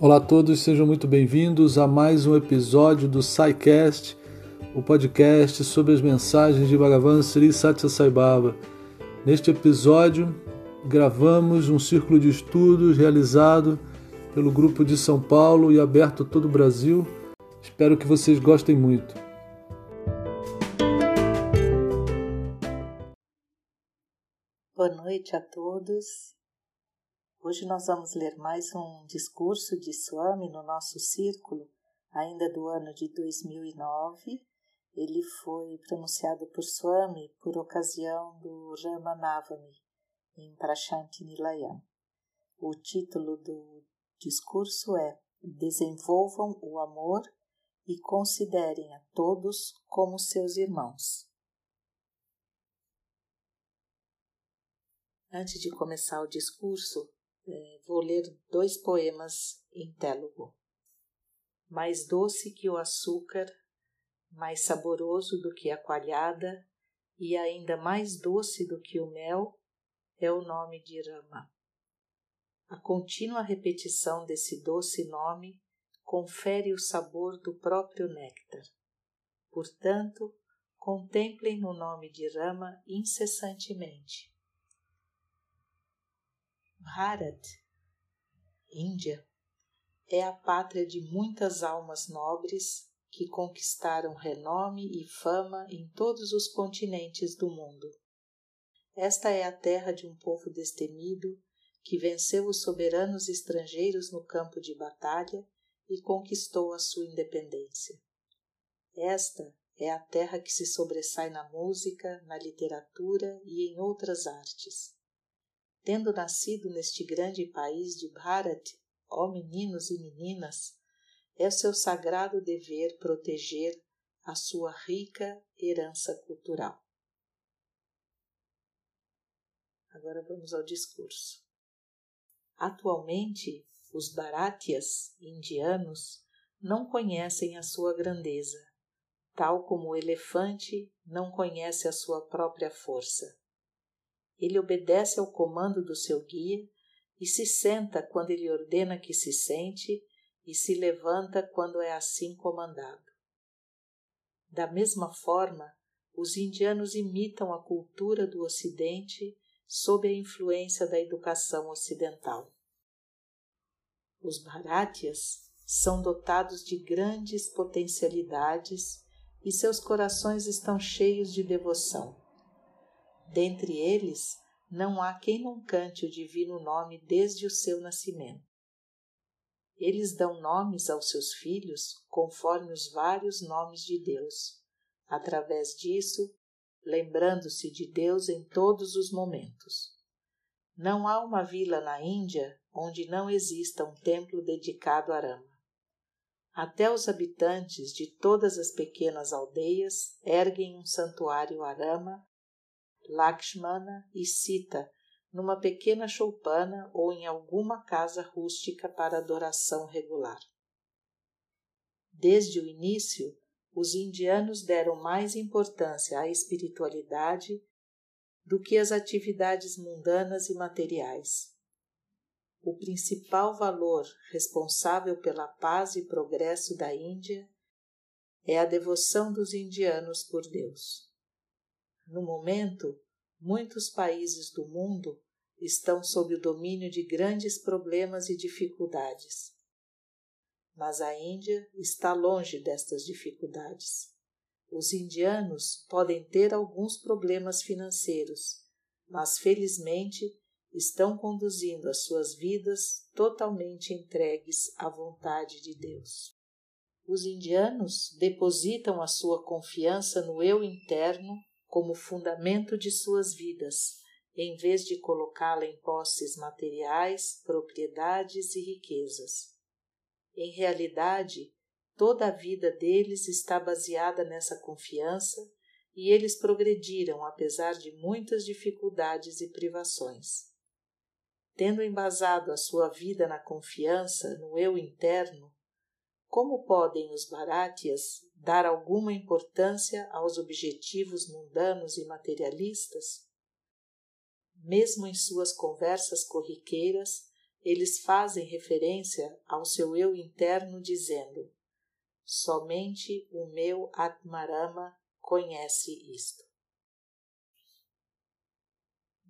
Olá a todos, sejam muito bem-vindos a mais um episódio do SciCast, o podcast sobre as mensagens de Bhagavan Sri Satya Sai Baba. Neste episódio, gravamos um círculo de estudos realizado pelo grupo de São Paulo e aberto a todo o Brasil. Espero que vocês gostem muito. Boa noite a todos. Hoje nós vamos ler mais um discurso de Swami no nosso círculo, ainda do ano de 2009. Ele foi pronunciado por Swami por ocasião do Ramanavami, em Prashanti Nilayam. O título do discurso é Desenvolvam o amor e considerem a todos como seus irmãos. Antes de começar o discurso, vou ler dois poemas em Télogo. Mais doce que o açúcar, mais saboroso do que a coalhada e ainda mais doce do que o mel é o nome de Rama. A contínua repetição desse doce nome confere o sabor do próprio néctar. Portanto, contemplem no nome de Rama incessantemente. Bharat, Índia, é a pátria de muitas almas nobres que conquistaram renome e fama em todos os continentes do mundo. Esta é a terra de um povo destemido que venceu os soberanos estrangeiros no campo de batalha e conquistou a sua independência. Esta é a terra que se sobressai na música, na literatura e em outras artes. Tendo nascido neste grande país de Bharat, ó meninos e meninas, é seu sagrado dever proteger a sua rica herança cultural. Agora vamos ao discurso. Atualmente, os Bharatias indianos não conhecem a sua grandeza, tal como o elefante não conhece a sua própria força. Ele obedece ao comando do seu guia e se senta quando ele ordena que se sente e se levanta quando é assim comandado. Da mesma forma, os indianos imitam a cultura do Ocidente sob a influência da educação ocidental. Os Bharatias são dotados de grandes potencialidades e seus corações estão cheios de devoção. Dentre eles, não há quem não cante o divino nome desde o seu nascimento. Eles dão nomes aos seus filhos conforme os vários nomes de Deus. Através disso, lembrando-se de Deus em todos os momentos. Não há uma vila na Índia onde não exista um templo dedicado a Rama. Até os habitantes de todas as pequenas aldeias erguem um santuário a Rama, Lakshmana e Sita numa pequena choupana ou em alguma casa rústica para adoração regular. Desde o início, os indianos deram mais importância à espiritualidade do que às atividades mundanas e materiais. O principal valor responsável pela paz e progresso da Índia é a devoção dos indianos por Deus. No momento, muitos países do mundo estão sob o domínio de grandes problemas e dificuldades mas a Índia está longe destas dificuldades. Os indianos podem ter alguns problemas financeiros, mas felizmente estão conduzindo as suas vidas totalmente entregues à vontade de Deus. Os indianos depositam a sua confiança no eu interno como fundamento de suas vidas, em vez de colocá-la em posses materiais, propriedades e riquezas. Em realidade, toda a vida deles está baseada nessa confiança e eles progrediram apesar de muitas dificuldades e privações. Tendo embasado a sua vida na confiança no eu interno, como podem os Bharatias dar alguma importância aos objetivos mundanos e materialistas? Mesmo em suas conversas corriqueiras, eles fazem referência ao seu eu interno dizendo: somente o meu Atmarama conhece isto.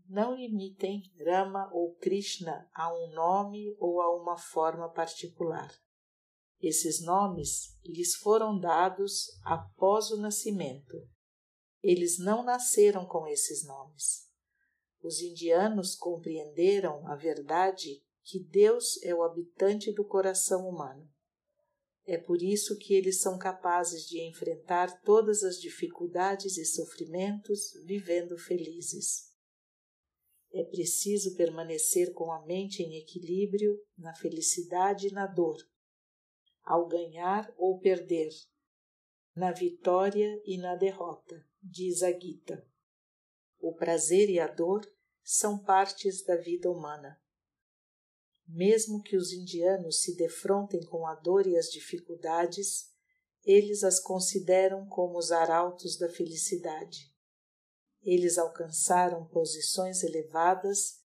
Não limitem Rama ou Krishna a um nome ou a uma forma particular. Esses nomes lhes foram dados após o nascimento. Eles não nasceram com esses nomes. Os indianos compreenderam a verdade que Deus é o habitante do coração humano. É por isso que eles são capazes de enfrentar todas as dificuldades e sofrimentos vivendo felizes. É preciso permanecer com a mente em equilíbrio na felicidade e na dor, ao ganhar ou perder, na vitória e na derrota, diz a Gita. O prazer e a dor são partes da vida humana. Mesmo que os indianos se defrontem com a dor e as dificuldades, eles as consideram como os arautos da felicidade. Eles alcançaram posições elevadas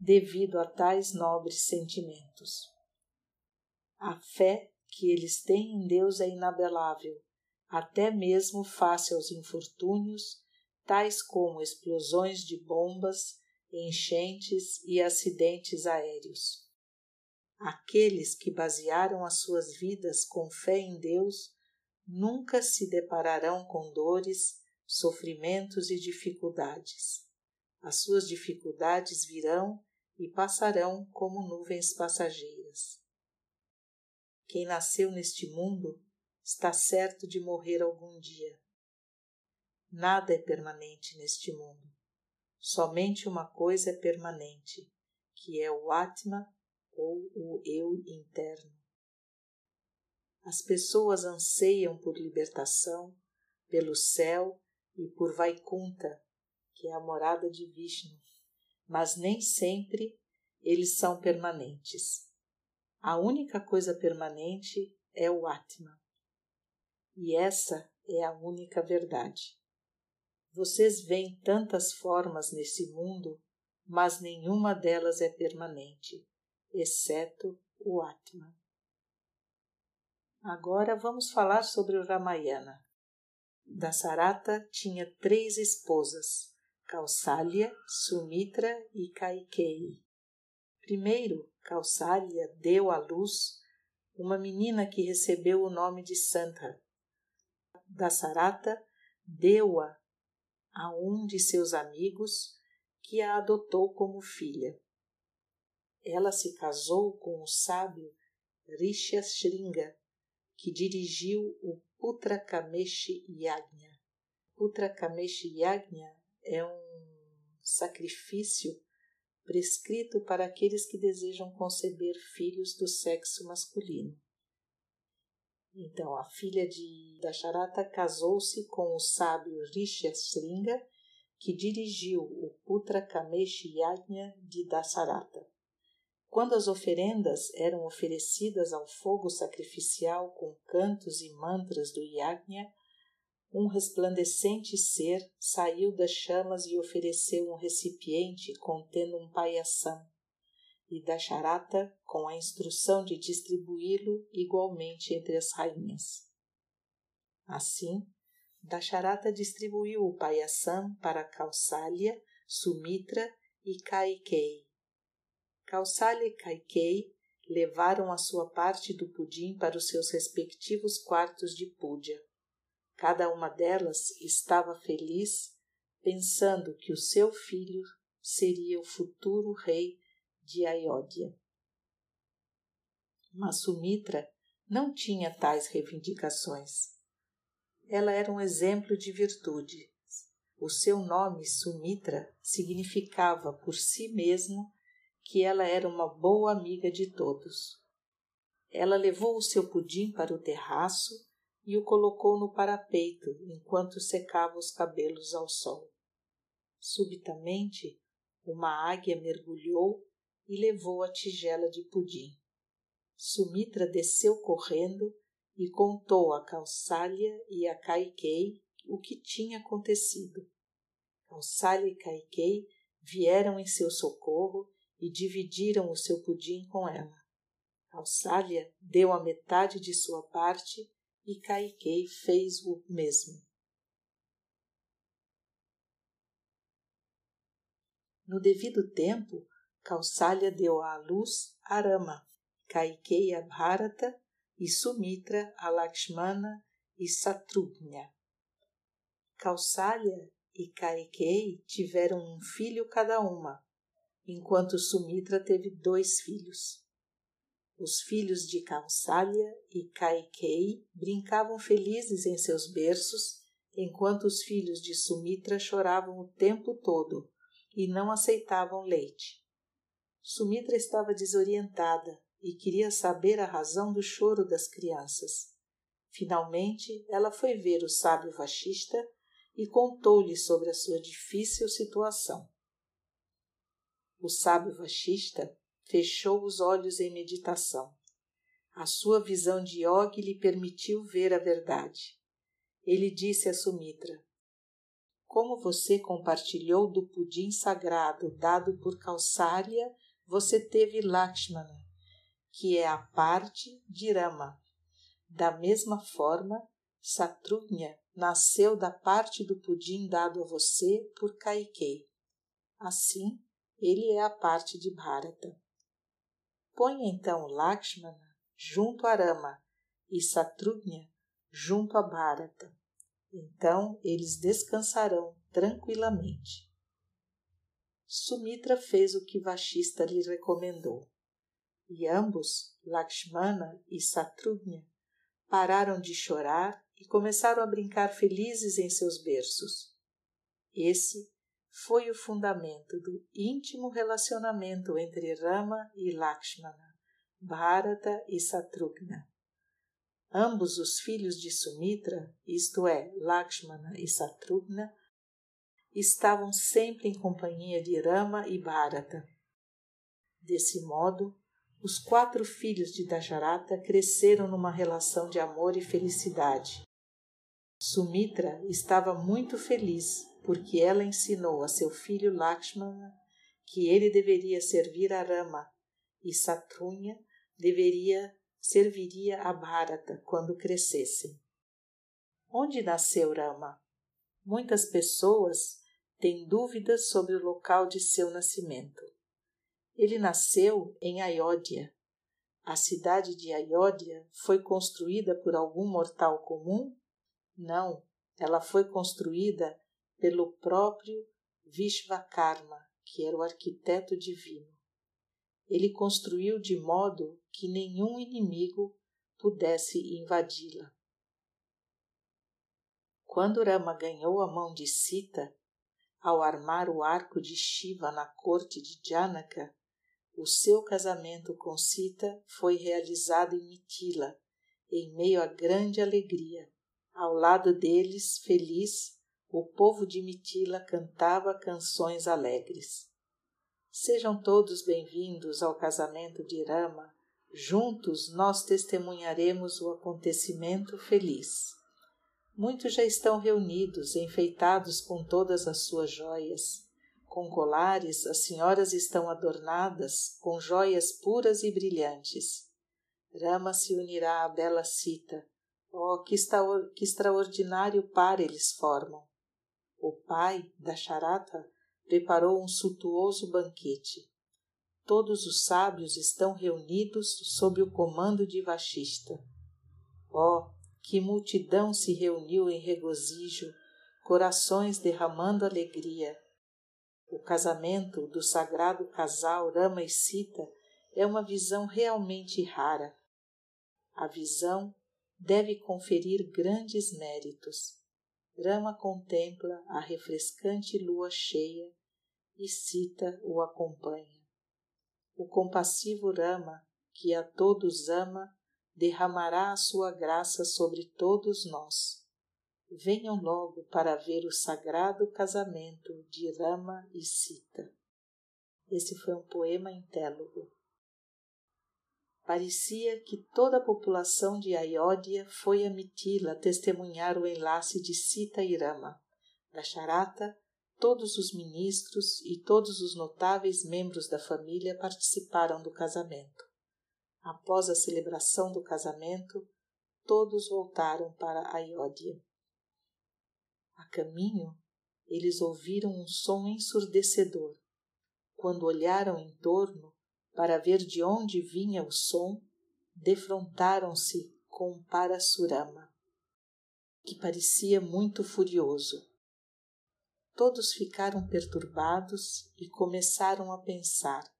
devido a tais nobres sentimentos. A fé que eles têm em Deus é inabelável, até mesmo face aos infortúnios, tais como explosões de bombas, enchentes e acidentes aéreos. Aqueles que basearam as suas vidas com fé em Deus nunca se depararão com dores, sofrimentos e dificuldades. As suas dificuldades virão e passarão como nuvens passageiras. Quem nasceu neste mundo está certo de morrer algum dia. Nada é permanente neste mundo. Somente uma coisa é permanente, que é o Atma ou o eu interno. As pessoas anseiam por libertação, pelo céu e por Vaikunta, que é a morada de Vishnu, mas nem sempre eles são permanentes. A única coisa permanente é o Atma. E essa é a única verdade. Vocês veem tantas formas nesse mundo, mas nenhuma delas é permanente, exceto o Atma. Agora vamos falar sobre o Ramayana. Dasarata tinha três esposas, Kausalya, Sumitra e Kaikeyi. Primeiro, Kausalya deu à luz uma menina que recebeu o nome de Santa. Dasarata deu-a a um de seus amigos que a adotou como filha. Ela se casou com o sábio Rishyashringa, que dirigiu o Putra Kameshi Yagna. Putra Kameshi Yagna é um sacrifício prescrito para aqueles que desejam conceber filhos do sexo masculino. Então, a filha de Dasharata casou-se com o sábio Rishyasringa, que dirigiu o Putra Kameshi Yajna de Dasarata. Quando as oferendas eram oferecidas ao fogo sacrificial com cantos e mantras do Yajna, um resplandecente ser saiu das chamas e ofereceu um recipiente contendo um paiaçam, e Dasharata com a instrução de distribuí-lo igualmente entre as rainhas. Assim, Dasharata distribuiu o paiaçam para Kausalya, Sumitra e Kaikei. Kausalya e Kaikei levaram a sua parte do pudim para os seus respectivos quartos de púdia. Cada uma delas estava feliz, pensando que o seu filho seria o futuro rei de Ayodhya. Mas Sumitra não tinha tais reivindicações. Ela era um exemplo de virtude. O seu nome, Sumitra, significava por si mesmo que ela era uma boa amiga de todos. Ela levou o seu pudim para o terraço e o colocou no parapeito enquanto secava os cabelos ao sol. Subitamente, uma águia mergulhou e levou a tigela de pudim. Sumitra desceu correndo e contou a Kausalya e a Kaikei o que tinha acontecido. Kausalya e Kaikei vieram em seu socorro e dividiram o seu pudim com ela. Alsália deu a metade de sua parte e Caiquei fez o mesmo. No devido tempo, Kausalya deu à luz Arama, Caiquei a Bharata e Sumitra a Lakshmana e Satrugna. Kausalya e Caiquei tiveram um filho cada uma, enquanto Sumitra teve dois filhos. Os filhos de Kausalya e Kaikei brincavam felizes em seus berços, enquanto os filhos de Sumitra choravam o tempo todo e não aceitavam leite. Sumitra estava desorientada e queria saber a razão do choro das crianças. Finalmente, ela foi ver o sábio Vashista e contou-lhe sobre a sua difícil situação. O sábio Vashista fechou os olhos em meditação. A sua visão de Yogi lhe permitiu ver a verdade. Ele disse a Sumitra: Como você compartilhou do pudim sagrado dado por Kausalya, você teve Lakshmana, que é a parte de Rama. Da mesma forma, Satrugna nasceu da parte do pudim dado a você por Kaikei. Assim, ele é a parte de Bharata. Põe então Lakshmana junto a Rama e Satrugna junto a Bharata. Então eles descansarão tranquilamente. Sumitra fez o que Vashista lhe recomendou. E ambos, Lakshmana e Satrugna, pararam de chorar e começaram a brincar felizes em seus berços. Esse foi o fundamento do íntimo relacionamento entre Rama e Lakshmana, Bharata e Satrugna. Ambos os filhos de Sumitra, isto é, Lakshmana e Satrugna, estavam sempre em companhia de Rama e Bharata. Desse modo, os quatro filhos de Dasharata cresceram numa relação de amor e felicidade. Sumitra estava muito feliz porque ela ensinou a seu filho Lakshmana que ele deveria servir a Rama e Satrunya deveria serviria a Bharata quando crescessem. Onde nasceu Rama? Muitas pessoas têm dúvidas sobre o local de seu nascimento. Ele nasceu em Ayodhya. A cidade de Ayodhya foi construída por algum mortal comum? Não, ela foi construída pelo próprio Vishvakarma, que era o arquiteto divino. Ele construiu de modo que nenhum inimigo pudesse invadi-la. Quando Rama ganhou a mão de Sita, ao armar o arco de Shiva na corte de Janaka, o seu casamento com Sita foi realizado em Mitila, em meio a grande alegria. Ao lado deles, feliz, o povo de Mitila cantava canções alegres. Sejam todos bem-vindos ao casamento de Rama. Juntos nós testemunharemos o acontecimento feliz. Muitos já estão reunidos, enfeitados com todas as suas joias. Com colares, as senhoras estão adornadas com joias puras e brilhantes. Rama se unirá à bela Sita. Oh, que extraordinário par eles formam! O pai da Charata preparou um suntuoso banquete. Todos os sábios estão reunidos sob o comando de Vashista. Oh, que multidão se reuniu em regozijo, corações derramando alegria. O casamento do sagrado casal Rama e Sita é uma visão realmente rara. A visão deve conferir grandes méritos. Rama contempla a refrescante lua cheia e Sita o acompanha. O compassivo Rama, que a todos ama, derramará a sua graça sobre todos nós. Venham logo para ver o sagrado casamento de Rama e Sita. Esse foi um poema intélogo. Parecia que toda a população de Ayodhya foi a Mitila testemunhar o enlace de Sita e Rama. Dasharata Todos os ministros e todos os notáveis membros da família participaram do casamento. Após a celebração do casamento, todos voltaram para Ayodhya. A caminho, eles ouviram um som ensurdecedor. Quando olharam em torno para ver de onde vinha o som, defrontaram-se com Parasurama, que parecia muito furioso. Todos ficaram perturbados e começaram a pensar: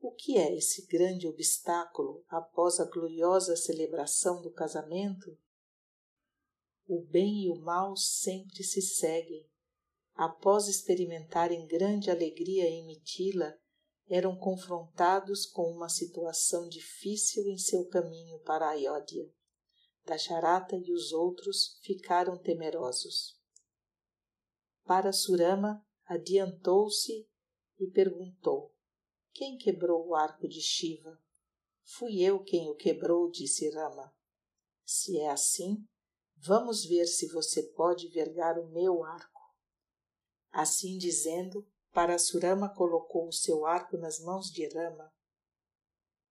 o que é esse grande obstáculo após a gloriosa celebração do casamento? O bem e o mal sempre se seguem. Após experimentarem grande alegria em Mitila, eram confrontados com uma situação difícil em seu caminho para Ayodhya. Dasharata e os outros ficaram temerosos. Parasurama adiantou-se e perguntou: Quem quebrou o arco de Shiva? Fui eu quem o quebrou, disse Rama. Se é assim, vamos ver se você pode vergar o meu arco. Assim dizendo, Parasurama colocou o seu arco nas mãos de Rama.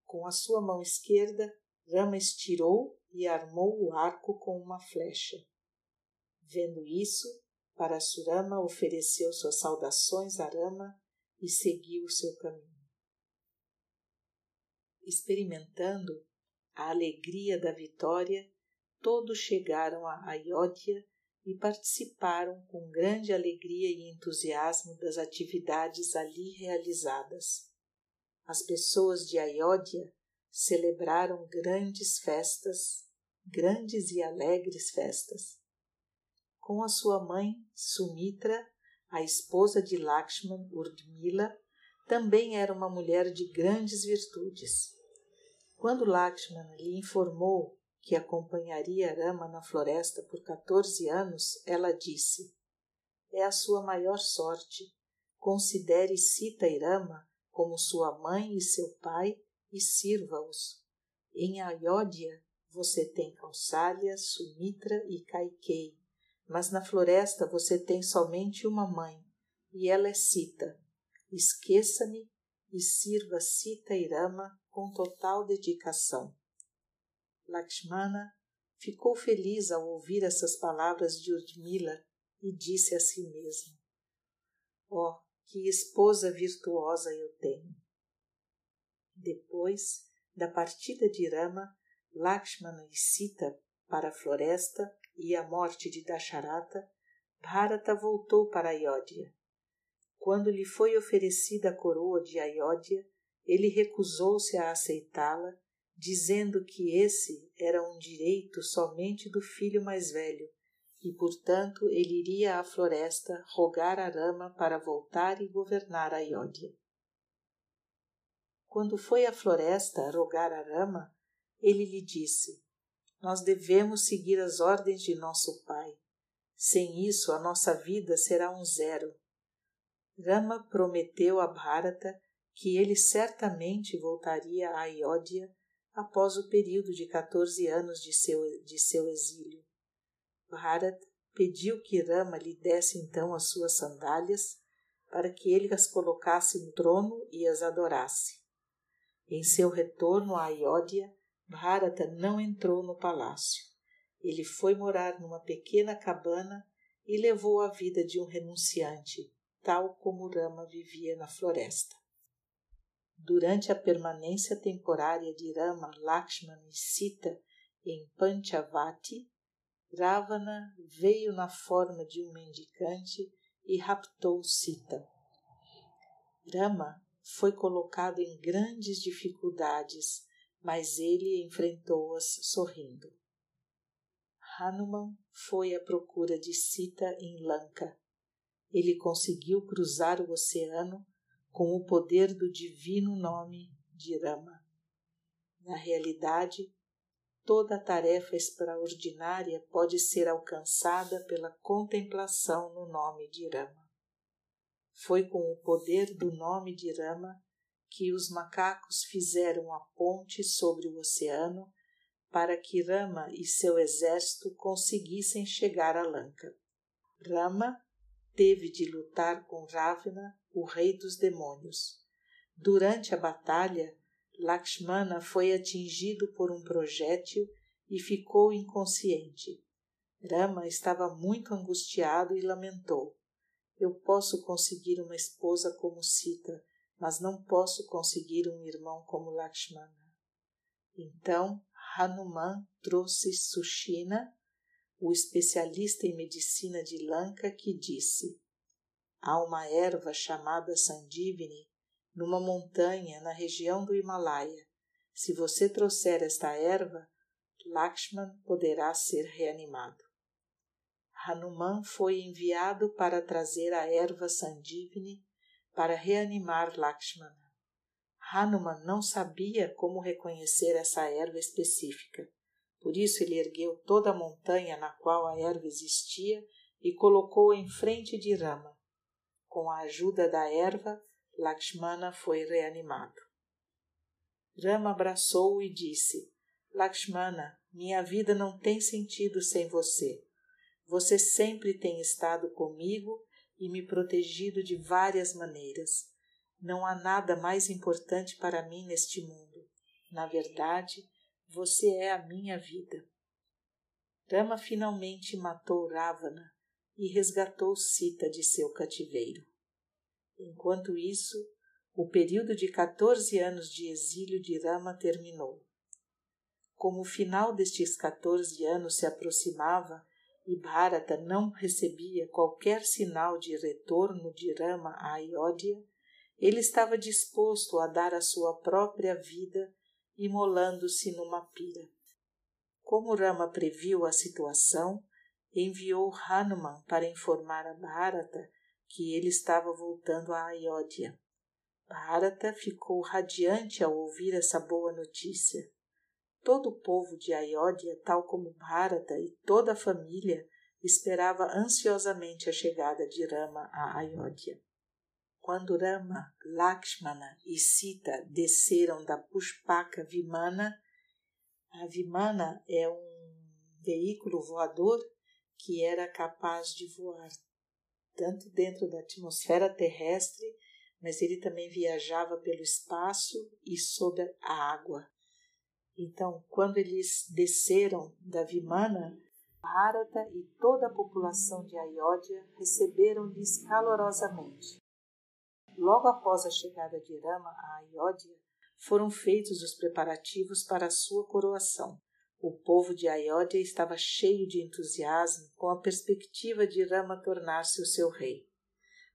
Com a sua mão esquerda, Rama estirou e armou o arco com uma flecha. Vendo isso, Parasurama ofereceu suas saudações a Rama e seguiu o seu caminho. Experimentando a alegria da vitória, todos chegaram a Ayodhya e participaram com grande alegria e entusiasmo das atividades ali realizadas. As pessoas de Ayodhya celebraram grandes festas, grandes e alegres festas com a sua mãe Sumitra, a esposa de Lakshman Urdmila, também era uma mulher de grandes virtudes. Quando Lakshman lhe informou que acompanharia Rama na floresta por 14 anos, ela disse: É a sua maior sorte. Considere Sita e Rama como sua mãe e seu pai e sirva-os. Em Ayodhya você tem Kausalya, Sumitra e Kaikei mas na floresta você tem somente uma mãe, e ela é Sita. Esqueça-me e sirva Sita Irama com total dedicação. Lakshmana ficou feliz ao ouvir essas palavras de Urdmila e disse a si mesmo: Oh, que esposa virtuosa eu tenho! Depois da partida de Rama, Lakshmana e Sita para a floresta e a morte de Dasharata, Bharata voltou para Ayodhya. Quando lhe foi oferecida a coroa de Ayodhya, ele recusou-se a aceitá-la, dizendo que esse era um direito somente do filho mais velho, e portanto ele iria à floresta rogar a Rama para voltar e governar Ayodhya. Quando foi à floresta rogar a Rama, ele lhe disse: nós devemos seguir as ordens de nosso Pai. Sem isso, a nossa vida será um zero. Rama prometeu a Bharata que ele certamente voltaria a Ayodhya após o período de 14 anos de seu, de seu exílio. Bharata pediu que Rama lhe desse então as suas sandálias para que ele as colocasse no trono e as adorasse. Em seu retorno a Ayodhya, Bharata não entrou no palácio. Ele foi morar numa pequena cabana e levou a vida de um renunciante, tal como Rama vivia na floresta. Durante a permanência temporária de Rama, Lakshmana e Sita em Panchavati, Ravana veio na forma de um mendicante e raptou Sita. Rama foi colocado em grandes dificuldades mas ele enfrentou-as sorrindo. Hanuman foi à procura de Sita em Lanka. Ele conseguiu cruzar o oceano com o poder do divino nome de Rama. Na realidade, toda tarefa extraordinária pode ser alcançada pela contemplação no nome de Rama. Foi com o poder do nome de Rama que os macacos fizeram a ponte sobre o oceano para que Rama e seu exército conseguissem chegar a Lanka. Rama teve de lutar com Ravana, o rei dos demônios. Durante a batalha, Lakshmana foi atingido por um projétil e ficou inconsciente. Rama estava muito angustiado e lamentou: Eu posso conseguir uma esposa como Sita, mas não posso conseguir um irmão como Lakshmana. Então Hanuman trouxe Sushina, o especialista em medicina de Lanka, que disse: Há uma erva chamada Sandivini numa montanha na região do Himalaia. Se você trouxer esta erva, Lakshman poderá ser reanimado. Hanuman foi enviado para trazer a erva Sandivini para reanimar Lakshmana. Hanuman não sabia como reconhecer essa erva específica. Por isso ele ergueu toda a montanha na qual a erva existia e colocou em frente de Rama. Com a ajuda da erva, Lakshmana foi reanimado. Rama abraçou-o e disse: Lakshmana, minha vida não tem sentido sem você. Você sempre tem estado comigo e me protegido de várias maneiras. Não há nada mais importante para mim neste mundo. Na verdade, você é a minha vida. Rama finalmente matou Ravana e resgatou Sita de seu cativeiro. Enquanto isso, o período de 14 anos de exílio de Rama terminou. Como o final destes 14 anos se aproximava, e Bharata não recebia qualquer sinal de retorno de Rama a Ayodhya, ele estava disposto a dar a sua própria vida imolando-se numa pira. Como Rama previu a situação, enviou Hanuman para informar a Bharata que ele estava voltando a Ayodhya. Bharata ficou radiante ao ouvir essa boa notícia. Todo o povo de Ayodhya, tal como Bharata e toda a família, esperava ansiosamente a chegada de Rama a Ayodhya. Quando Rama, Lakshmana e Sita desceram da Pushpaka Vimana, a Vimana é um veículo voador que era capaz de voar tanto dentro da atmosfera terrestre, mas ele também viajava pelo espaço e sob a água. Então, quando eles desceram da Vimana, Bharata e toda a população de Ayodhya receberam-lhes calorosamente. Logo após a chegada de Rama a Ayodhya, foram feitos os preparativos para a sua coroação. O povo de Ayodhya estava cheio de entusiasmo com a perspectiva de Rama tornar-se o seu rei.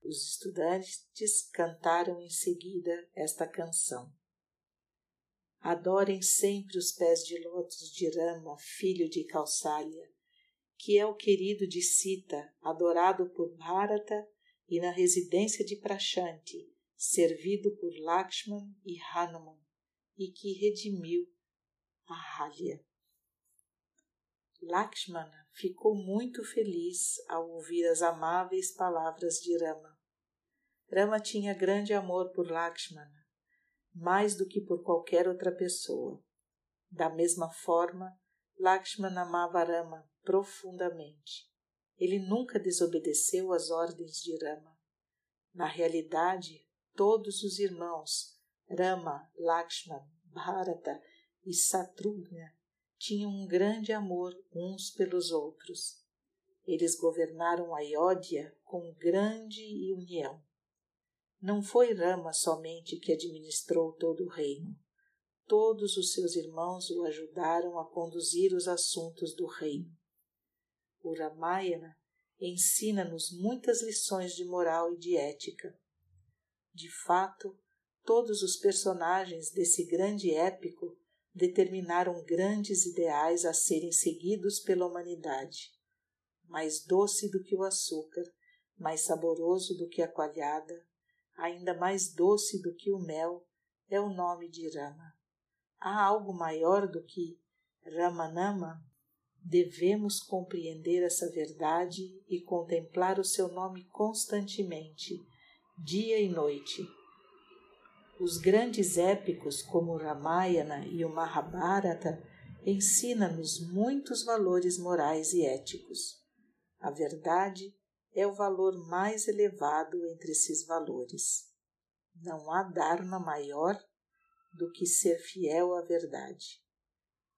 Os estudantes cantaram em seguida esta canção. Adorem sempre os pés de lótus de Rama, filho de Kausalya, que é o querido de Sita, adorado por Bharata e na residência de Prashanti, servido por Lakshman e Hanuman, e que redimiu a Halya. Lakshmana ficou muito feliz ao ouvir as amáveis palavras de Rama. Rama tinha grande amor por Lakshmana mais do que por qualquer outra pessoa. Da mesma forma, Lakshmana amava Rama profundamente. Ele nunca desobedeceu às ordens de Rama. Na realidade, todos os irmãos, Rama, Lakshmana, Bharata e Satrugna, tinham um grande amor uns pelos outros. Eles governaram Ayodhya com grande união. Não foi Rama somente que administrou todo o reino. Todos os seus irmãos o ajudaram a conduzir os assuntos do reino. O Ramayana ensina-nos muitas lições de moral e de ética. De fato, todos os personagens desse grande épico determinaram grandes ideais a serem seguidos pela humanidade. Mais doce do que o açúcar, mais saboroso do que a coalhada, ainda mais doce do que o mel, é o nome de Rama. Há algo maior do que Ramanama? Devemos compreender essa verdade e contemplar o seu nome constantemente, dia e noite. Os grandes épicos como o Ramayana e o Mahabharata ensinam-nos muitos valores morais e éticos. A verdade é o valor mais elevado entre esses valores. Não há Dharma maior do que ser fiel à verdade.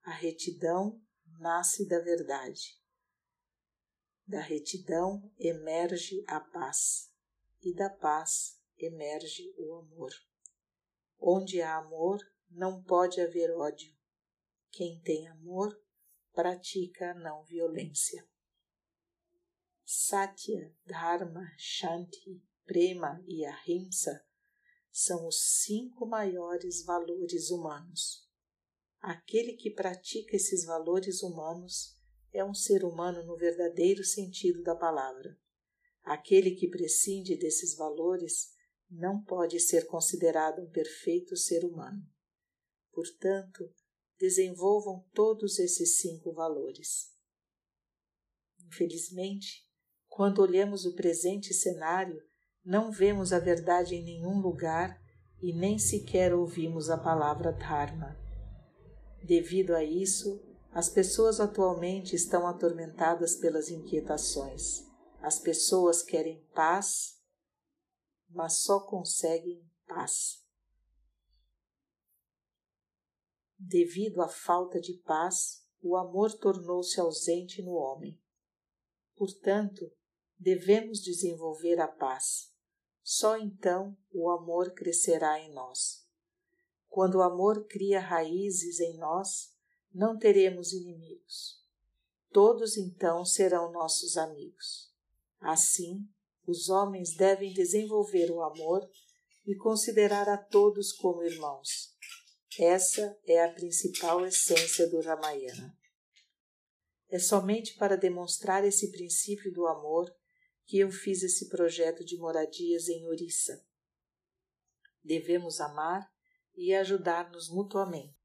A retidão nasce da verdade. Da retidão emerge a paz, e da paz emerge o amor. Onde há amor, não pode haver ódio. Quem tem amor, pratica a não violência. Satya, Dharma, Shanti, Prema e Ahimsa são os cinco maiores valores humanos. Aquele que pratica esses valores humanos é um ser humano no verdadeiro sentido da palavra. Aquele que prescinde desses valores não pode ser considerado um perfeito ser humano. Portanto, desenvolvam todos esses cinco valores. Infelizmente, quando olhamos o presente cenário, não vemos a verdade em nenhum lugar e nem sequer ouvimos a palavra Dharma. Devido a isso, as pessoas atualmente estão atormentadas pelas inquietações. As pessoas querem paz, mas só conseguem paz. Devido à falta de paz, o amor tornou-se ausente no homem. Portanto, devemos desenvolver a paz. Só então o amor crescerá em nós. Quando o amor cria raízes em nós, não teremos inimigos. Todos então serão nossos amigos. Assim, os homens devem desenvolver o amor e considerar a todos como irmãos. Essa é a principal essência do Ramayana. É somente para demonstrar esse princípio do amor que eu fiz esse projeto de moradias em Orissa. Devemos amar e ajudar-nos mutuamente.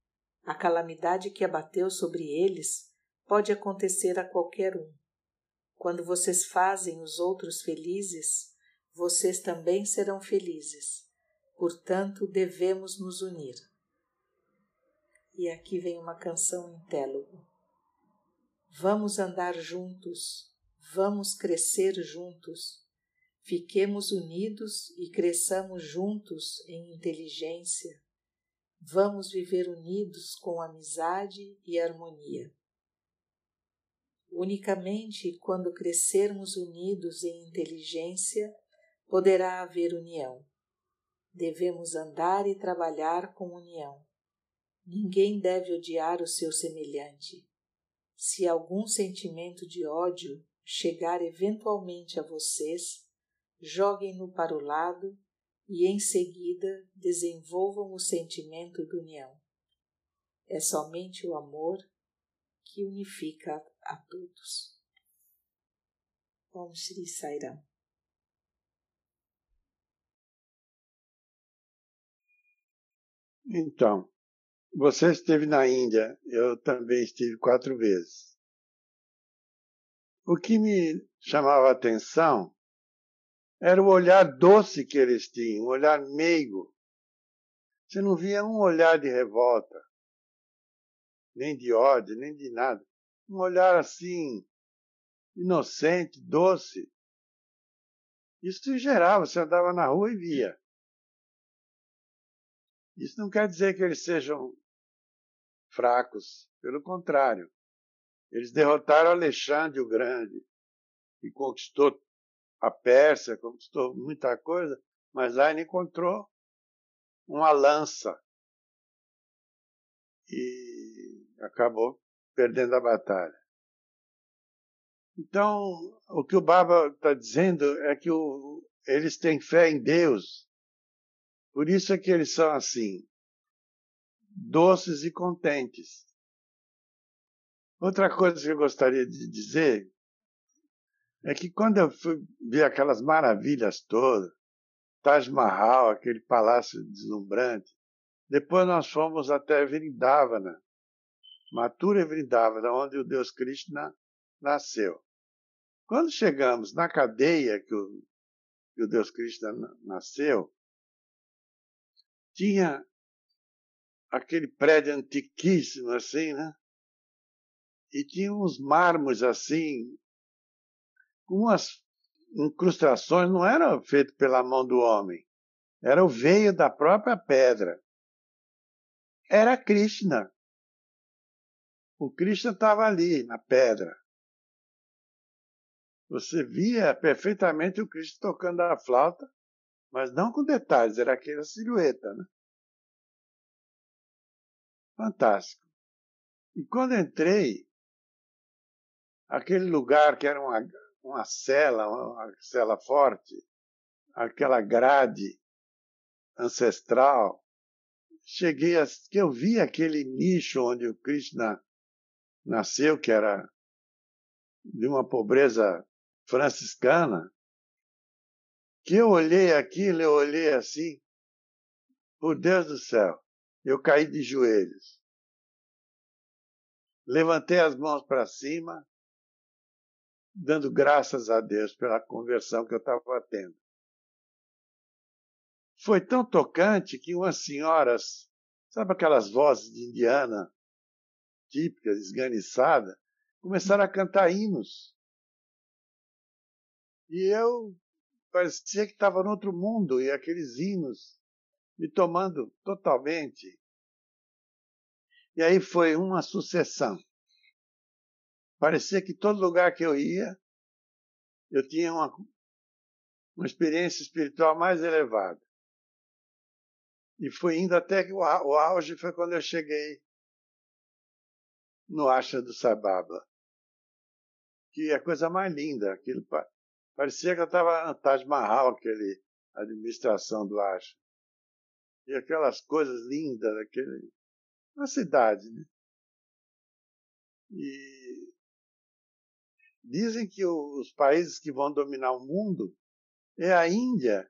A calamidade que abateu sobre eles pode acontecer a qualquer um. Quando vocês fazem os outros felizes, vocês também serão felizes. Portanto, devemos nos unir. E aqui vem uma canção em Télogo. Vamos andar juntos Vamos crescer juntos. Fiquemos unidos e cresçamos juntos em inteligência. Vamos viver unidos com amizade e harmonia. Unicamente quando crescermos unidos em inteligência poderá haver união. Devemos andar e trabalhar com união. Ninguém deve odiar o seu semelhante. Se algum sentimento de ódio chegar eventualmente a vocês, joguem-no para o lado e em seguida desenvolvam o sentimento de união. É somente o amor que unifica a todos. Om Shri Sairam. Então, você esteve na Índia, eu também estive quatro vezes. O que me chamava a atenção era o olhar doce que eles tinham, um olhar meigo. Você não via um olhar de revolta, nem de ódio, nem de nada. Um olhar assim, inocente, doce. Isso em geral, você andava na rua e via. Isso não quer dizer que eles sejam fracos, pelo contrário. Eles derrotaram Alexandre o Grande e conquistou a Pérsia, conquistou muita coisa, mas lá ele encontrou uma lança e acabou perdendo a batalha. Então, o que o Baba está dizendo é que o, eles têm fé em Deus, por isso é que eles são assim, doces e contentes. Outra coisa que eu gostaria de dizer é que quando eu fui ver aquelas maravilhas todas, Taj Mahal, aquele palácio deslumbrante, depois nós fomos até Vrindavana, Mathura Vrindavana, onde o Deus Krishna nasceu. Quando chegamos na cadeia que o, que o Deus Krishna nasceu, tinha aquele prédio antiquíssimo assim, né? e tinha uns mármores assim, com umas incrustações não eram feitas pela mão do homem, era o veio da própria pedra. Era Krishna. O Krishna estava ali, na pedra. Você via perfeitamente o Krishna tocando a flauta, mas não com detalhes, era aquela silhueta. Né? Fantástico. E quando entrei, aquele lugar que era uma, uma cela, uma cela forte, aquela grade ancestral, cheguei a que eu vi aquele nicho onde o Krishna nasceu, que era de uma pobreza franciscana, que eu olhei aquilo, eu olhei assim, por Deus do céu, eu caí de joelhos. Levantei as mãos para cima, dando graças a Deus pela conversão que eu estava tendo. Foi tão tocante que umas senhoras, sabe aquelas vozes de indiana típicas, esganiçadas, começaram a cantar hinos. E eu parecia que estava no outro mundo e aqueles hinos me tomando totalmente. E aí foi uma sucessão. Parecia que todo lugar que eu ia, eu tinha uma, uma experiência espiritual mais elevada. E foi indo até que o auge foi quando eu cheguei no Asha do Sababa. Que é a coisa mais linda. Aquilo, parecia que estava na Taj Mahal, aquele administração do Asha. E aquelas coisas lindas, aquele, uma cidade, né? E Dizem que os países que vão dominar o mundo é a Índia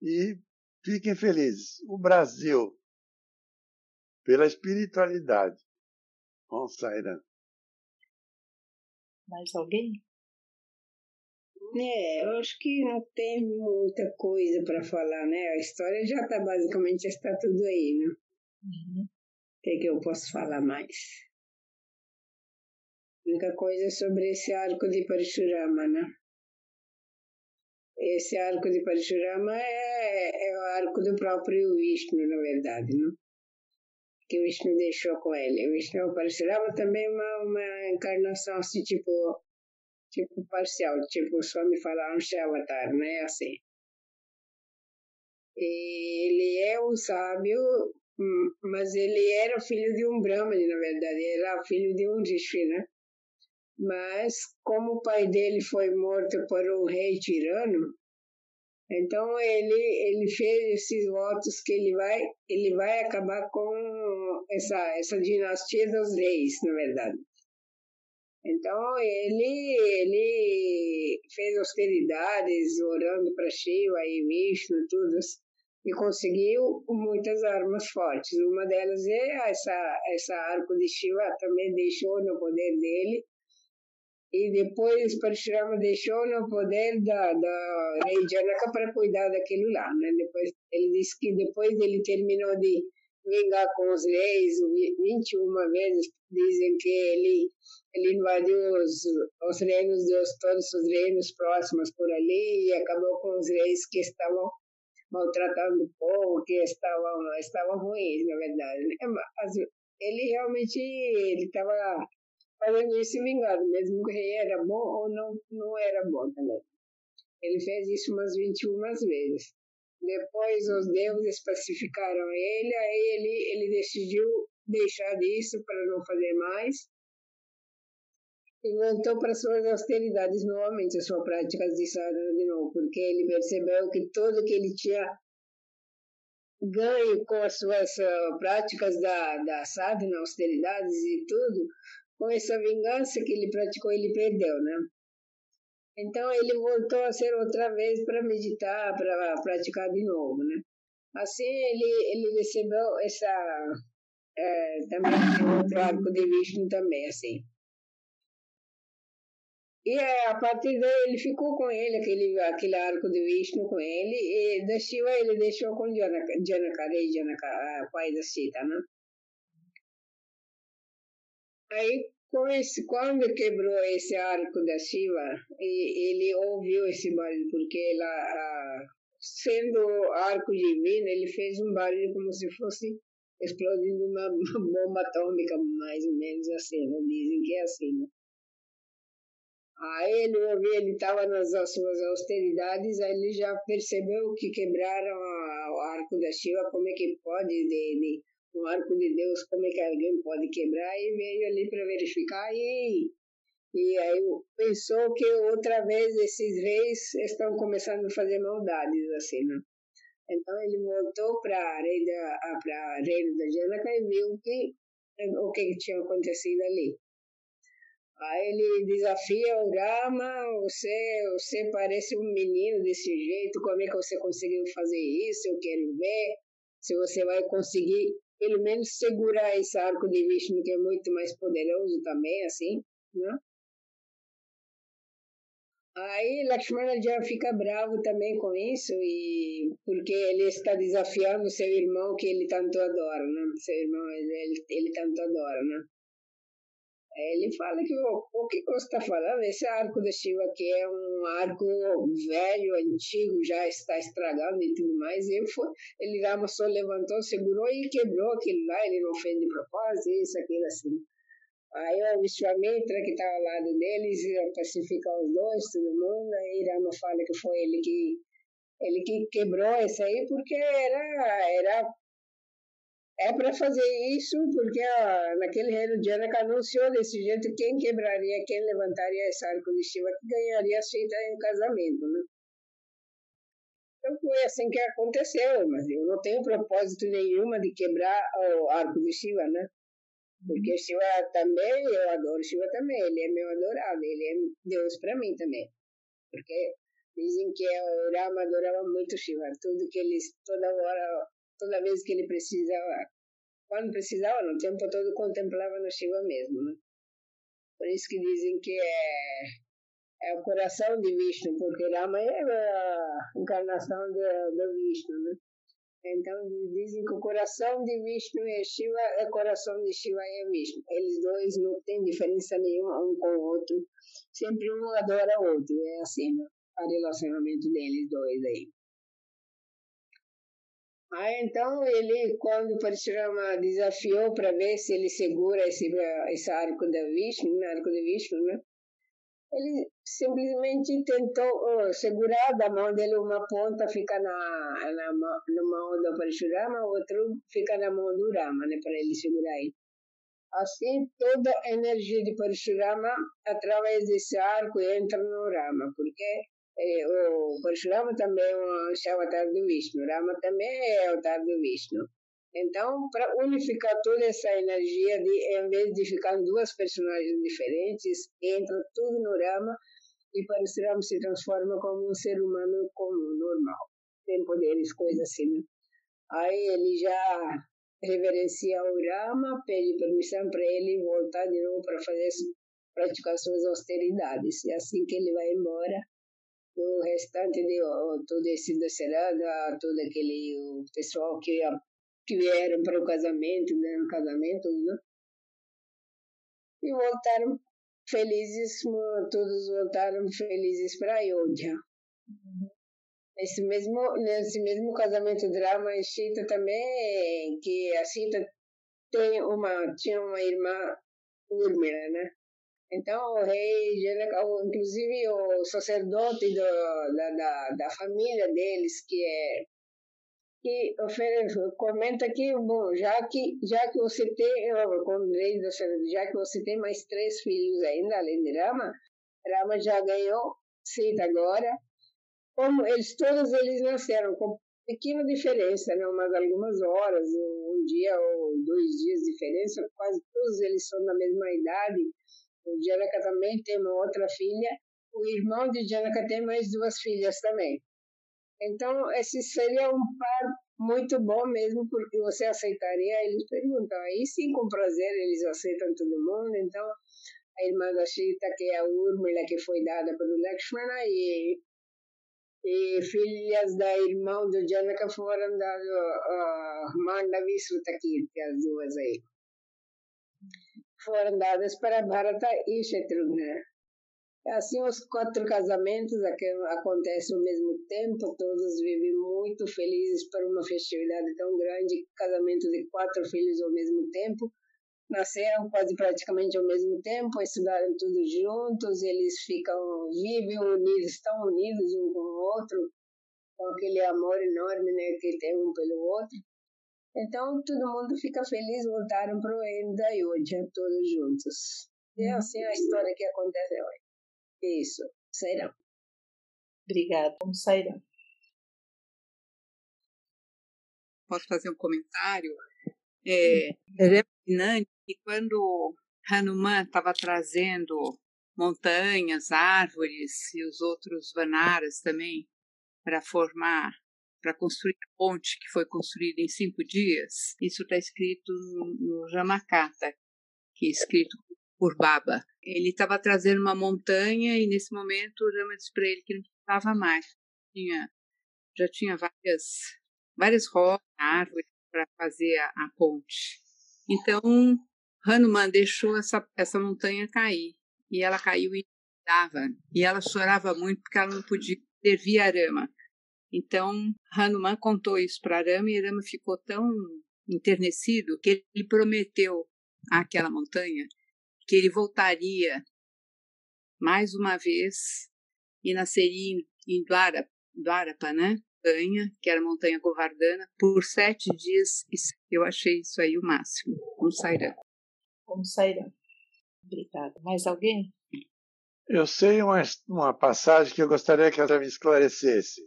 e fiquem felizes. O Brasil, pela espiritualidade. Bom, Sairã. Mais alguém? É, eu acho que não tem muita coisa para falar, né? A história já está basicamente está tudo aí, né? Uhum. O que, é que eu posso falar mais? única coisa sobre esse arco de Parashurama, né? Esse arco de Parashurama é, é o arco do próprio Vishnu, na verdade, né? Que Vishnu deixou com ele. Vishnu Parashurama também é uma, uma encarnação assim, tipo, tipo parcial, tipo só me falar um Avatar, né? Assim. E ele é um sábio, hum, mas ele era filho de um Brahmani, na verdade, era filho de um Rishi, né? Mas, como o pai dele foi morto por um rei tirano, então ele, ele fez esses votos que ele vai, ele vai acabar com essa, essa dinastia dos reis, na verdade. Então ele, ele fez austeridades, orando para Shiva e Vishnu, tudo, e conseguiu muitas armas fortes. Uma delas é essa, essa arco de Shiva, também deixou no poder dele e depois Parashurama deixou no poder da, da rei Janaka para cuidar daquilo lá, né? Depois ele disse que depois ele terminou de vingar com os reis 21 vezes, dizem que ele ele invadiu os, os reinos dos todos os reinos próximos por ali e acabou com os reis que estavam maltratando o povo, que estavam estavam ruins, na verdade. Né? Ele realmente ele estava fazendo isso vingado, mesmo o rei era bom ou não, não era bom também. Ele fez isso umas 21 vezes. Depois os deuses pacificaram ele, aí ele, ele decidiu deixar disso para não fazer mais. E voltou para suas austeridades novamente, suas práticas de sadhana de novo, porque ele percebeu que tudo que ele tinha ganho com as suas uh, práticas da, da sadhana, austeridades e tudo, com essa vingança que ele praticou, ele perdeu, né? Então ele voltou a ser outra vez para meditar, para praticar de novo, né? Assim ele, ele recebeu essa é, também outro arco de Vishnu também, assim. E é, a partir daí ele ficou com ele, aquele, aquele arco de Vishnu com ele, e da Shiva ele deixou com Janaka, Janaka, Janaka, pai da Sita, né? Aí, quando quebrou esse arco da Shiva, ele ouviu esse barulho, porque ela, sendo arco divino, ele fez um barulho como se fosse explodindo uma bomba atômica, mais ou menos assim, né? dizem que é assim, né? Aí ele ouviu, ele estava nas suas austeridades, aí ele já percebeu que quebraram a, o arco da Shiva, como é que pode, de, de, um arco de Deus, como é que alguém pode quebrar, e veio ali para verificar, e, e aí pensou que outra vez esses reis estão começando a fazer maldades, assim, né? Então ele voltou para a reina da Janaka e viu que, o que tinha acontecido ali. Aí ele desafia o Rama, você, você parece um menino desse jeito, como é que você conseguiu fazer isso? Eu quero ver se você vai conseguir pelo menos segurar esse arco de Vishnu que é muito mais poderoso também, assim, né? Aí Lakshmana já fica bravo também com isso, e porque ele está desafiando seu irmão que ele tanto adora, né? Seu irmão, ele, ele tanto adora, né? Ele fala que o, que você está falando, esse arco de Shiva aqui é um arco velho, antigo, já está estragado e tudo mais. E foi, ele Rama só levantou, segurou e quebrou aquilo lá, ele não fez de propósito, isso, aquilo assim. Aí o Vishwamitra, que estava ao lado deles, pacificar os dois, todo mundo, aí Rama fala que foi ele que ele que quebrou isso aí porque era, era é para fazer isso porque a, naquele reino de Janaka anunciou desse jeito quem quebraria, quem levantaria esse arco de Shiva, que ganharia aceita em casamento, né? Então foi assim que aconteceu, mas eu não tenho propósito nenhuma de quebrar o arco de Shiva, né? Porque Shiva também, eu adoro Shiva também, ele é meu adorado, ele é Deus para mim também. Porque dizem que o Rama adorava muito Shiva, tudo que ele, toda hora toda vez que ele precisava, quando precisava, no tempo todo contemplava no Shiva mesmo, né? Por isso que dizem que é, é o coração de Vishnu, porque Rama é a encarnação do Vishnu, né? Então dizem que o coração de Vishnu é Shiva, é coração de Shiva é Vishnu. Eles dois não têm diferença nenhuma um com o outro. Sempre um adora o outro. É assim, né? O relacionamento deles dois aí. Aí então ele, quando Parashurama desafiou para ver se ele segura esse, esse arco da Vishnu, né, arco de Vishnu, né? Ele simplesmente tentou uh, segurar da mão dele uma ponta fica na, na, na mão do Parashurama, outro fica na mão do Rama, né, para ele segurar ele. Assim, toda a energia de Parashurama, através desse arco, entra no Rama, porque é, o Parashurama também é um avatar do Vishnu, Rama também é avatar do Vishnu. Então, para unificar toda essa energia, de, em vez de ficar duas personagens diferentes, entra tudo no Rama e Parashurama se transforma como um ser humano comum, normal. Tem poderes, coisas assim, né? Aí ele já reverencia o Rama, pede permissão para ele voltar de novo para fazer praticar suas austeridades. E assim que ele vai embora, o restante de todo esse Dacerada, todo aquele o pessoal que, que vieram para o casamento, né, no casamento, né? E voltaram felizes, todos voltaram felizes para Ayodhya. Uhum. Nesse mesmo, nesse mesmo casamento drama e Sita também, que a Sita tem uma, tinha uma irmã Urmila, né? Então, o rei, inclusive o sacerdote do, da, da, da família deles, que é que comenta que bom já que já que você tem já que você tem mais três filhos ainda além de Rama Rama já ganhou Sita agora. Como eles todos eles nasceram com pequena diferença né? Umas algumas horas um dia ou dois dias de diferença quase todos eles são da mesma idade o Janaka também tem uma outra filha. O irmão de Janaka tem mais duas filhas também. Então, esse seria um par muito bom mesmo, porque você aceitaria? Eles perguntam. Aí sim, com prazer, eles aceitam todo mundo. Então, a irmã da Sita, que é a Urmila, que foi dada pelo Lakshmana, e, e filhas da irmã do Janaka foram dadas a uh, Mandavi as duas aí. Foram dadas para Bharata e Shatrughna. Assim, os quatro casamentos acontecem ao mesmo tempo, todos vivem muito felizes para uma festividade tão grande, casamento de quatro filhos ao mesmo tempo, nasceram quase praticamente ao mesmo tempo, estudaram tudo juntos, eles ficam, vivem unidos, estão unidos um com o outro, com aquele amor enorme né, que tem um pelo outro. Então, todo mundo fica feliz, voltaram para o reino da Ayodhya, todos juntos. E é assim a história que acontece hoje. Isso, sairão. Obrigada, como sairão. Posso fazer um comentário? É, é fascinante que quando Hanuman estava trazendo montanhas, árvores e os outros vanaras também para formar, para construir a ponte que foi construída em cinco dias. Isso está escrito no, Ramakata, que é escrito por Baba. Ele estava trazendo uma montanha e nesse momento o Rama disse para ele que não precisava mais. Tinha, já tinha várias, várias rochas, árvores para fazer a, a ponte. Então Hanuman deixou essa, essa montanha cair e ela caiu e dava e ela chorava muito porque ela não podia servir Arama. Então Hanuman contou isso para Arama e Arama ficou tão enternecido que ele prometeu àquela montanha que ele voltaria mais uma vez e nasceria em Dwarapa, Dwarapa né? Montanha, que era a montanha Govardhana, por sete dias. Eu achei isso aí o máximo, um sairã como sairão. Obrigada. Mais alguém? Eu sei uma, uma passagem que eu gostaria que ela me esclarecesse.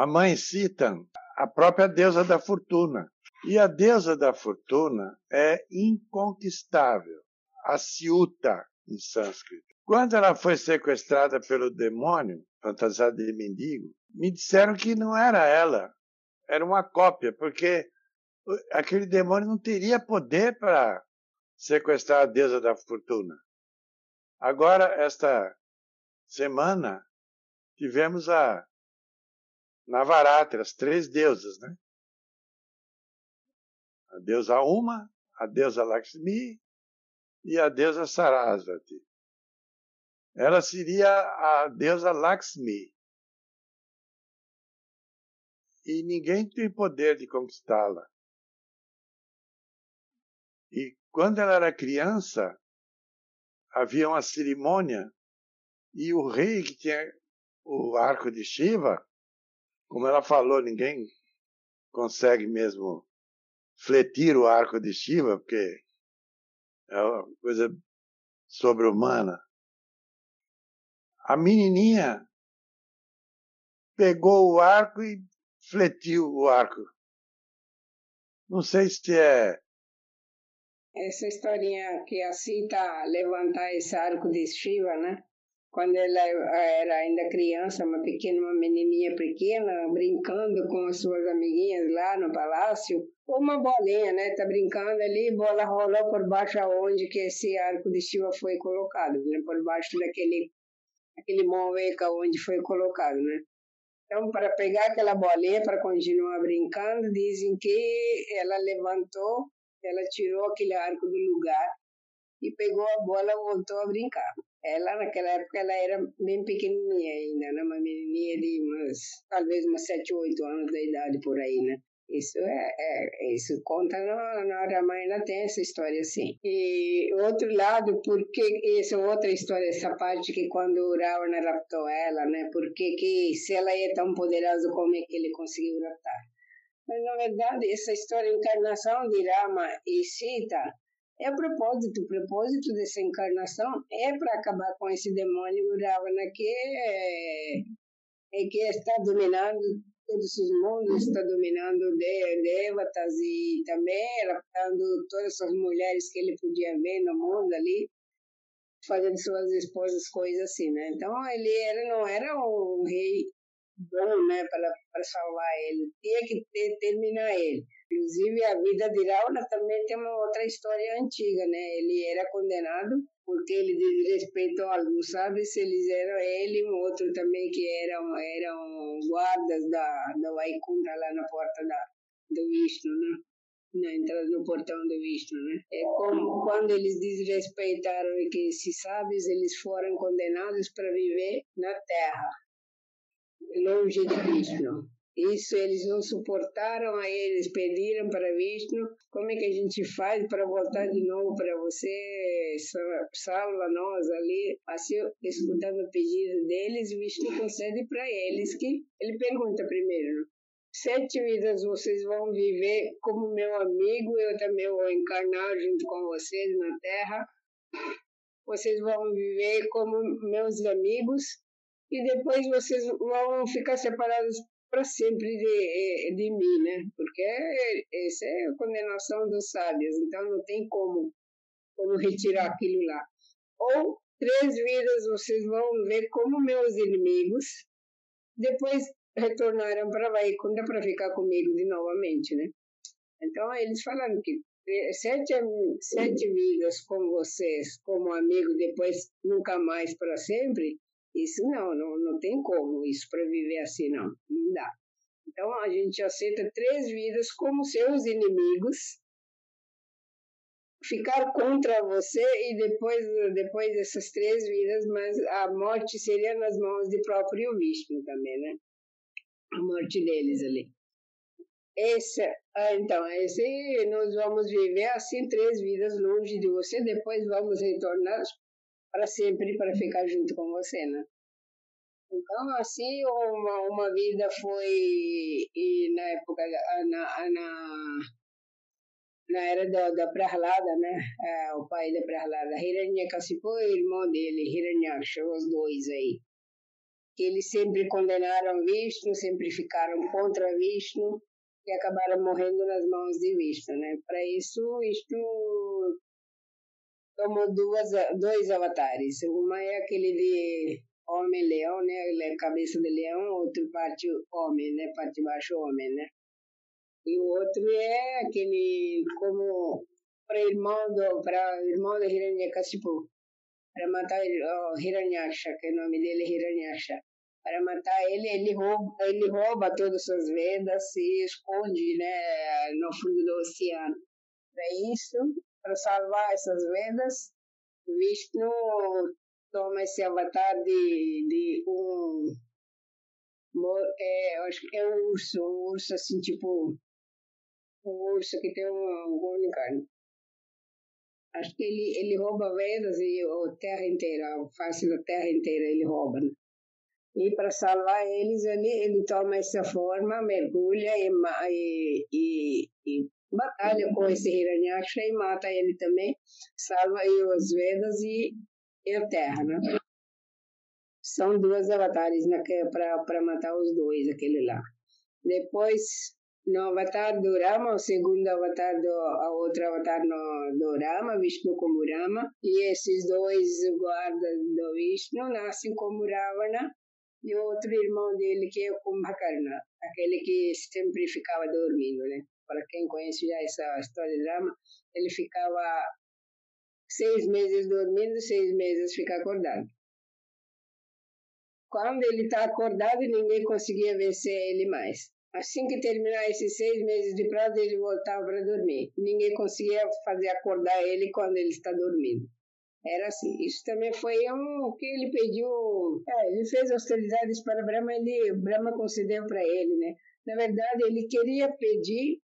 A mãe cita a própria deusa da fortuna. E a deusa da fortuna é inconquistável, a Ciuta, em sânscrito. Quando ela foi sequestrada pelo demônio, fantasiada de mendigo, me disseram que não era ela, era uma cópia, porque aquele demônio não teria poder para sequestrar a deusa da fortuna. Agora, esta semana, tivemos a Navaratri, as três deusas, né? A deusa Uma, a deusa Lakshmi e a deusa Sarasvati. Ela seria a deusa Lakshmi. E ninguém tem poder de conquistá-la. E quando ela era criança, havia uma cerimônia e o rei que tinha o arco de Shiva, como ela falou, ninguém consegue mesmo fletir o arco de Shiva, porque é uma coisa sobre-humana. A menininha pegou o arco e fletiu o arco. Não sei se é essa historinha que a Sita levantar esse arco de Shiva, né? Quando ela era ainda criança, uma pequena, uma menininha pequena, brincando com as suas amiguinhas lá no palácio, uma bolinha, né? Tá brincando ali, bola rolou por baixo aonde que esse arco de Shiva foi colocado, né? Por baixo daquele aquele moveca onde foi colocado, né? Então, para pegar aquela bolinha, para continuar brincando, dizem que ela levantou ela tirou aquele arco do lugar e pegou a bola e voltou a brincar. Ela, naquela época, ela era bem pequenininha ainda, né? uma menininha de umas, talvez umas 7, 8 anos da idade por aí, né? Isso é, é isso conta na, na Ramayana tem essa história assim. E outro lado, porque essa outra história, essa parte que quando o Ravana raptou ela, né? Porque que se ela é tão poderosa, como é que ele conseguiu raptar? Mas, na verdade, essa história, encarnação de Rama e Sita, é o propósito. O propósito dessa encarnação é para acabar com esse demônio Ravana que, é, é, que está dominando todos os mundos, está dominando de, devatas e também raptando todas as mulheres que ele podia ver no mundo ali, fazendo suas esposas, coisas assim, né? Então ele era, não era um rei bom né, para, salvar ele. Tinha que ter, terminar ele. Inclusive, a vida de Rauna também tem uma outra história antiga, né? Ele era condenado porque ele desrespeitou alguns? Se eles eram ele um outro também que eram, eram guardas da, da Vaikunta lá na porta da, do Vishnu, né? na entrada no portão do Vishnu, né? É como quando eles desrespeitaram que se sábios eles foram condenados para viver na Terra, longe de Vishnu. Isso eles não suportaram, aí eles pediram para Vishnu, como é que a gente faz para voltar de novo para você, salva nós ali. Assim, escutando o pedido deles, Vishnu concede para eles que, ele pergunta primeiro, sete vidas vocês vão viver como meu amigo, eu também vou encarnar junto com vocês na Terra. Vocês vão viver como meus amigos e depois vocês vão ficar separados para sempre de, de mim, né? Porque essa é a condenação dos sábios, então não tem como, como retirar aquilo lá. Ou três vidas vocês vão ver como meus inimigos, depois retornaram para Vaikunta para ficar comigo de novamente, né? Então eles falaram que sete, sete vidas com vocês como amigo, depois nunca mais para sempre, isso não, não, não tem como isso para viver assim, não. Não dá. Então a gente aceita três vidas como seus inimigos, ficar contra você e depois, depois dessas três vidas, mas a morte seria nas mãos de próprio Vishnu também, né? A morte deles ali. Esse, ah, então, esse nós vamos viver assim três vidas longe de você, depois vamos retornar para sempre para ficar junto com você, né? Então, assim, uma, uma vida foi, e na época, na, na, na era da, da Prahlada, né? É, o pai da Prahlada, Hiranyakasipu e o irmão dele, Hiranyaksha, os dois aí. Eles sempre condenaram Vishnu, sempre ficaram contra Vishnu e acabaram morrendo nas mãos de Vishnu, né? Para isso, Vishnu tomou duas, dois avatares. Uma é aquele de homem-leão, né? É cabeça de leão, outro parte homem, né? Parte baixo homem, né? E o outro é aquele como para irmão do para irmão do Hiranyakasipu para matar o oh, Hiranyaksha, que o nome dele é Hiranyaksha. Para matar ele, ele rouba, ele rouba todas as Vedas e esconde, né, no fundo do oceano. Para isso, para salvar essas Vedas, Vishnu toma esse avatar de, de um. É, acho que é um urso, um urso assim, tipo. Um urso que tem um, um unicórnio. Acho que ele, ele rouba Vedas e a terra inteira, a face da terra inteira ele rouba. Né? E para salvar eles, ele, ele toma essa forma, mergulha e, e, e, e batalha com esse Hiranyaksha e mata ele também, salva aí os Vedas e e a Terra, né? São duas avatares para matar os dois, aquele lá. Depois, no avatar do Rama, o segundo avatar do a outro avatar no, do Rama, Vishnu como Rama, e esses dois guardas do Vishnu nascem como Ravana, e o outro irmão dele que é o Kumbhakarna, aquele que sempre ficava dormindo, né? Para quem conhece já essa história de Rama, ele ficava seis meses dormindo, seis meses ficar acordado. Quando ele está acordado, ninguém conseguia vencer ele mais. Assim que terminar esses seis meses de prazo, ele voltava para dormir. Ninguém conseguia fazer acordar ele quando ele está dormindo. Era assim. Isso também foi um que ele pediu. É, ele fez austeridades para Brahma, ele Brahma concedeu para ele, né? Na verdade, ele queria pedir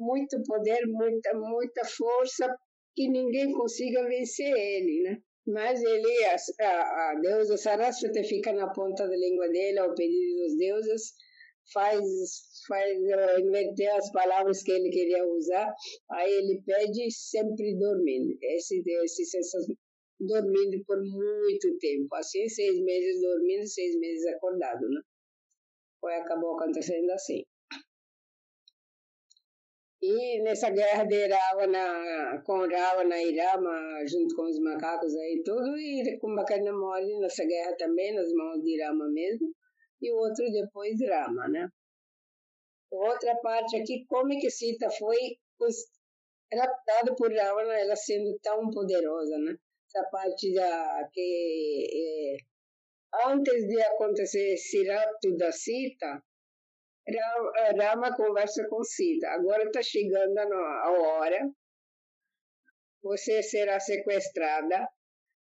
muito poder, muita, muita força que ninguém consiga vencer ele, né? Mas ele, a, a deusa Saraswati fica na ponta da língua dele, ao pedido dos deuses, faz, faz uh, inverter as palavras que ele queria usar, aí ele pede sempre dormindo. Esse, esse, esse dormindo por muito tempo, assim, seis meses dormindo, seis meses acordado, né? Foi, acabou acontecendo assim. E nessa guerra de Ravana, com Ravana e Rama, junto com os macacos aí tudo, e Kumbhakarna morre nessa guerra também, nas mãos de Rama mesmo, e o outro depois de Rama, né? Outra parte aqui, como é que Sita foi raptada por Ravana, ela sendo tão poderosa, né? Essa parte da que é, antes de acontecer esse rapto da Sita, Rama conversa com Sita. Agora está chegando a hora. Você será sequestrada.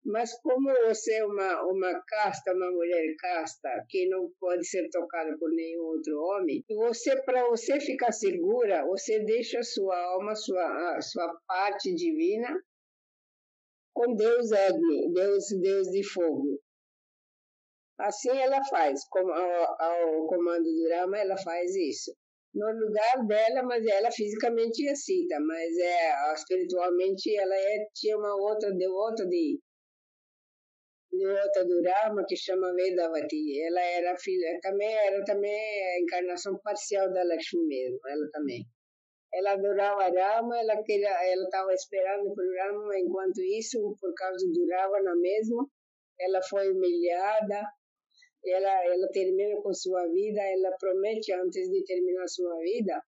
Mas como você é uma, uma casta, uma mulher casta, que não pode ser tocada por nenhum outro homem, você para você ficar segura, você deixa sua alma, sua, sua parte divina com Deus Agni, Deus, Deus de fogo. Assim ela faz, como ao, ao comando do Rama, ela faz isso. No lugar dela, mas ela fisicamente é Sita, mas é espiritualmente ela é, tinha uma outra, de outra de, outra do Rama que chama Vedavati. Ela era filha, também era também a encarnação parcial da Lakshmi mesmo, ela também. Ela adorava Rama, ela queria, ela estava esperando por Rama, enquanto isso, por causa do Ravana mesmo, ela foi humilhada, ela, ela termina com sua vida, ela promete antes de terminar sua vida,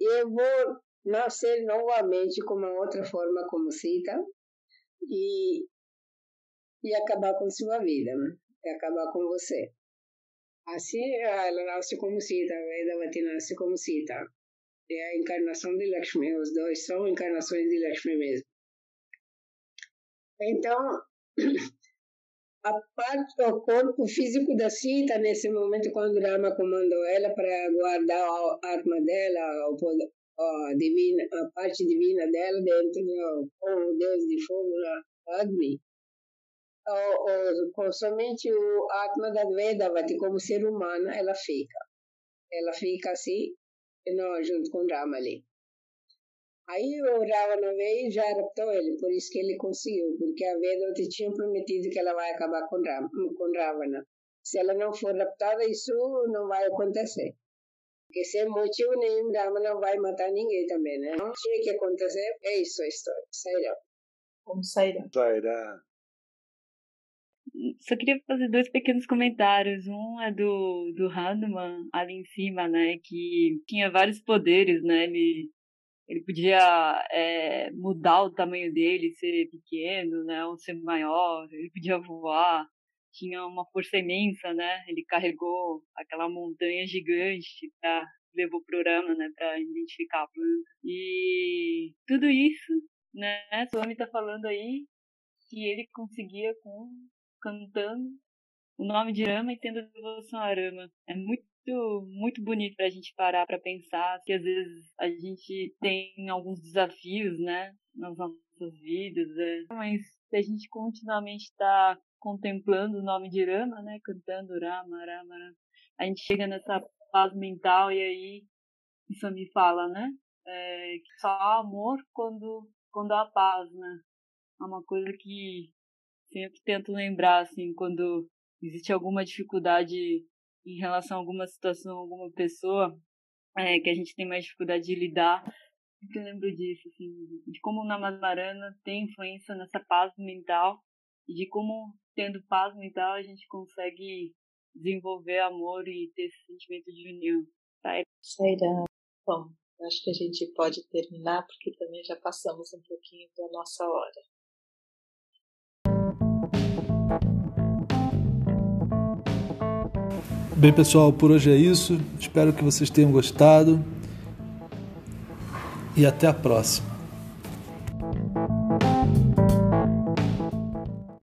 eu vou nascer novamente com uma outra forma como Sita e, e acabar com sua vida, né? e acabar com você. Assim, ela nasce como Sita, Vedavati nasce como Sita. É a encarnação de Lakshmi, os dois são encarnações de Lakshmi mesmo. Então, a parte do corpo físico da Sita, nesse momento, quando Rama comandou ela para guardar a arma dela, a, divina, a parte divina dela dentro do o Deus de fogo, Agni, o, o, somente o Atma da Vedavati, como ser humano, ela fica. Ela fica assim, no, junto com Rama ali. Aí o Ravana veio e já raptou ele, por isso que ele conseguiu, porque a Vedavati tinha prometido que ela vai acabar com, Ram, com Ravana. Se ela não for raptada, isso não vai acontecer. Porque sem motivo nenhum, Rama não vai matar ninguém também, né? Não tinha que acontecer, é isso a história. Sairá. Como sairá? Sairá. Só queria fazer dois pequenos comentários. Um é do, do Hanuman, ali em cima, né? Que tinha vários poderes, né? Ele ele podia é, mudar o tamanho dele, ser pequeno, né, ou ser maior, ele podia voar, tinha uma força imensa, né, ele carregou aquela montanha gigante para levou pro Rama, né, para identificar a planta. E tudo isso, né, Swami está falando aí que ele conseguia com cantando o nome de Rama e tendo devoção a Rama. É muito muito bonito para a gente parar para pensar que às vezes a gente tem alguns desafios, né, nas nossas vidas, é. mas se a gente continuamente está contemplando o nome de Rama, né, cantando Rama, Rama, Rama, a gente chega nessa paz mental e aí isso me fala, né, é, que só há amor quando quando há paz, né, é uma coisa que sempre tento lembrar assim quando existe alguma dificuldade em relação a alguma situação, alguma pessoa é, que a gente tem mais dificuldade de lidar. Sempre lembro disso, assim, de como o Namasmarana tem influência nessa paz mental e de como, tendo paz mental, a gente consegue desenvolver amor e ter esse sentimento de união. Tá? Sairá. Bom, acho que a gente pode terminar porque também já passamos um pouquinho da nossa hora. Bem, pessoal, por hoje é isso. Espero que vocês tenham gostado. E até a próxima.